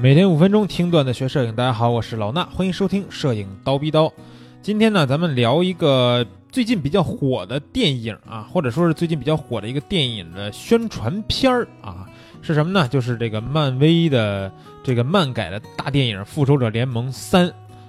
每天五分钟听段子学摄影，大家好，我是老衲，欢迎收听摄影刀逼刀。今天呢，咱们聊一个最近比较火的电影啊，或者说是最近比较火的一个电影的宣传片儿啊，是什么呢？就是这个漫威的这个漫改的大电影《复仇者联盟三》。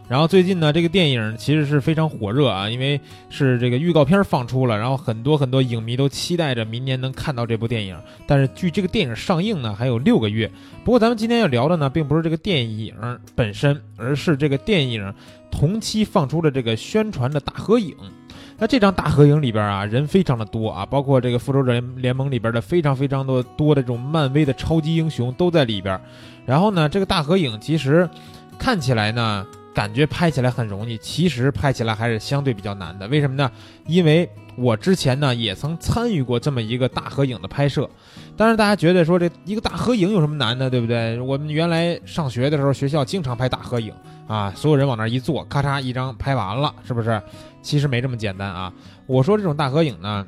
然后最近呢，这个电影其实是非常火热啊，因为是这个预告片放出了，然后很多很多影迷都期待着明年能看到这部电影。但是距这个电影上映呢，还有六个月。不过咱们今天要聊的呢，并不是这个电影本身，而是这个电影同期放出的这个宣传的大合影。那这张大合影里边啊，人非常的多啊，包括这个复仇者联联盟里边的非常非常多多的这种漫威的超级英雄都在里边。然后呢，这个大合影其实看起来呢。感觉拍起来很容易，其实拍起来还是相对比较难的。为什么呢？因为我之前呢也曾参与过这么一个大合影的拍摄。当然，大家觉得说这一个大合影有什么难的，对不对？我们原来上学的时候，学校经常拍大合影啊，所有人往那一坐，咔嚓一张拍完了，是不是？其实没这么简单啊。我说这种大合影呢。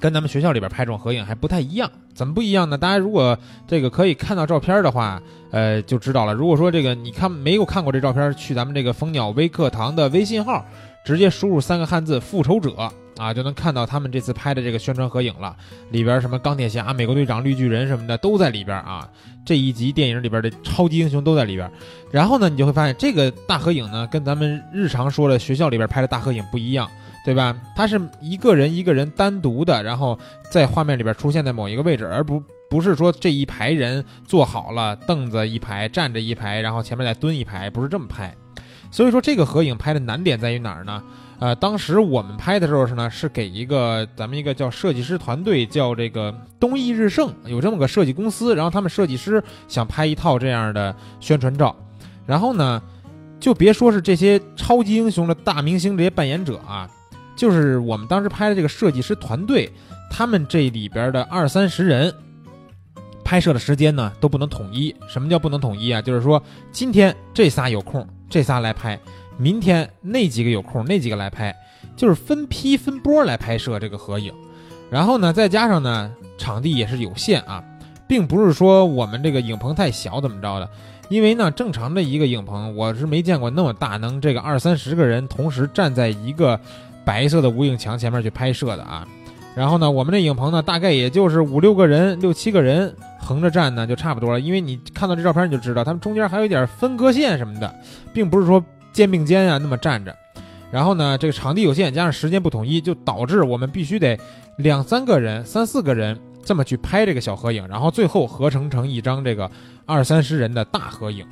跟咱们学校里边拍这种合影还不太一样，怎么不一样呢？大家如果这个可以看到照片的话，呃，就知道了。如果说这个你看没有看过这照片，去咱们这个蜂鸟微课堂的微信号，直接输入三个汉字“复仇者”啊，就能看到他们这次拍的这个宣传合影了。里边什么钢铁侠、美国队长、绿巨人什么的都在里边啊。这一集电影里边的超级英雄都在里边。然后呢，你就会发现这个大合影呢，跟咱们日常说的学校里边拍的大合影不一样。对吧？他是一个人一个人单独的，然后在画面里边出现在某一个位置，而不不是说这一排人坐好了，凳子一排，站着一排，然后前面再蹲一排，不是这么拍。所以说这个合影拍的难点在于哪儿呢？呃，当时我们拍的时候是呢，是给一个咱们一个叫设计师团队，叫这个东艺日盛，有这么个设计公司，然后他们设计师想拍一套这样的宣传照，然后呢，就别说是这些超级英雄的大明星这些扮演者啊。就是我们当时拍的这个设计师团队，他们这里边的二三十人，拍摄的时间呢都不能统一。什么叫不能统一啊？就是说今天这仨有空，这仨来拍；明天那几个有空，那几个来拍，就是分批分波来拍摄这个合影。然后呢，再加上呢，场地也是有限啊，并不是说我们这个影棚太小怎么着的。因为呢，正常的一个影棚，我是没见过那么大，能这个二三十个人同时站在一个。白色的无影墙前面去拍摄的啊，然后呢，我们这影棚呢，大概也就是五六个人、六七个人横着站呢，就差不多了。因为你看到这照片，你就知道他们中间还有一点分割线什么的，并不是说肩并肩啊那么站着。然后呢，这个场地有限，加上时间不统一，就导致我们必须得两三个人、三四个人这么去拍这个小合影，然后最后合成成一张这个二三十人的大合影。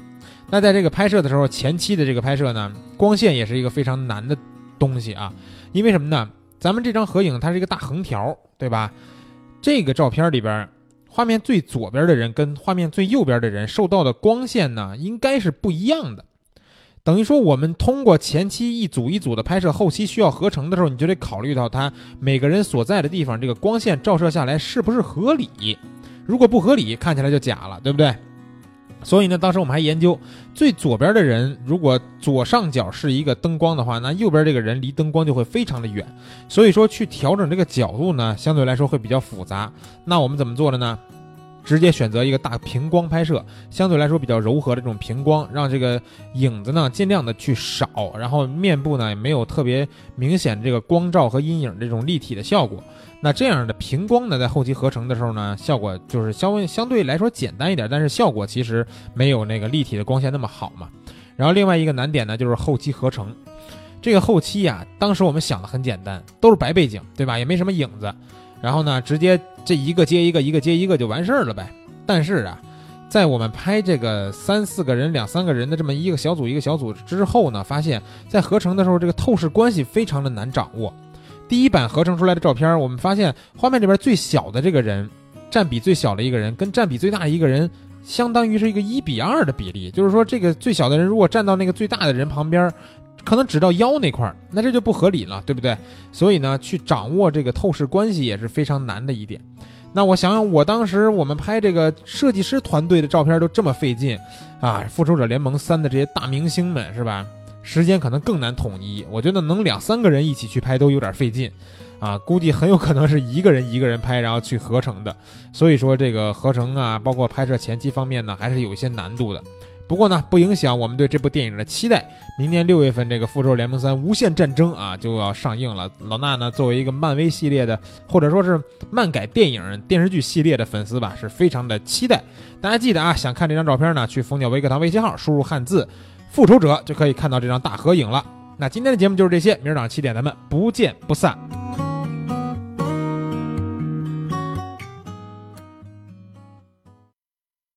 那在这个拍摄的时候，前期的这个拍摄呢，光线也是一个非常难的东西啊。因为什么呢？咱们这张合影它是一个大横条，对吧？这个照片里边，画面最左边的人跟画面最右边的人受到的光线呢，应该是不一样的。等于说，我们通过前期一组一组的拍摄，后期需要合成的时候，你就得考虑到他每个人所在的地方，这个光线照射下来是不是合理？如果不合理，看起来就假了，对不对？所以呢，当时我们还研究，最左边的人如果左上角是一个灯光的话，那右边这个人离灯光就会非常的远。所以说去调整这个角度呢，相对来说会比较复杂。那我们怎么做的呢？直接选择一个大平光拍摄，相对来说比较柔和的这种平光，让这个影子呢尽量的去少，然后面部呢也没有特别明显这个光照和阴影这种立体的效果。那这样的平光呢，在后期合成的时候呢，效果就是相相对来说简单一点，但是效果其实没有那个立体的光线那么好嘛。然后另外一个难点呢，就是后期合成。这个后期呀，当时我们想的很简单，都是白背景，对吧？也没什么影子，然后呢，直接这一个接一个，一个接一个就完事儿了呗。但是啊，在我们拍这个三四个人、两三个人的这么一个小组一个小组之后呢，发现，在合成的时候，这个透视关系非常的难掌握。第一版合成出来的照片，我们发现画面里边最小的这个人，占比最小的一个人，跟占比最大的一个人，相当于是一个一比二的比例。就是说，这个最小的人如果站到那个最大的人旁边，可能只到腰那块儿，那这就不合理了，对不对？所以呢，去掌握这个透视关系也是非常难的一点。那我想想，我当时我们拍这个设计师团队的照片都这么费劲，啊，复仇者联盟三的这些大明星们是吧？时间可能更难统一，我觉得能两三个人一起去拍都有点费劲，啊，估计很有可能是一个人一个人拍，然后去合成的。所以说这个合成啊，包括拍摄前期方面呢，还是有一些难度的。不过呢，不影响我们对这部电影的期待。明年六月份，这个《复仇联盟三：无限战争》啊就要上映了。老衲呢，作为一个漫威系列的，或者说是漫改电影电视剧系列的粉丝吧，是非常的期待。大家记得啊，想看这张照片呢，去蜂鸟微课堂微信号输入汉字“复仇者”就可以看到这张大合影了。那今天的节目就是这些，明儿早上七点咱们不见不散。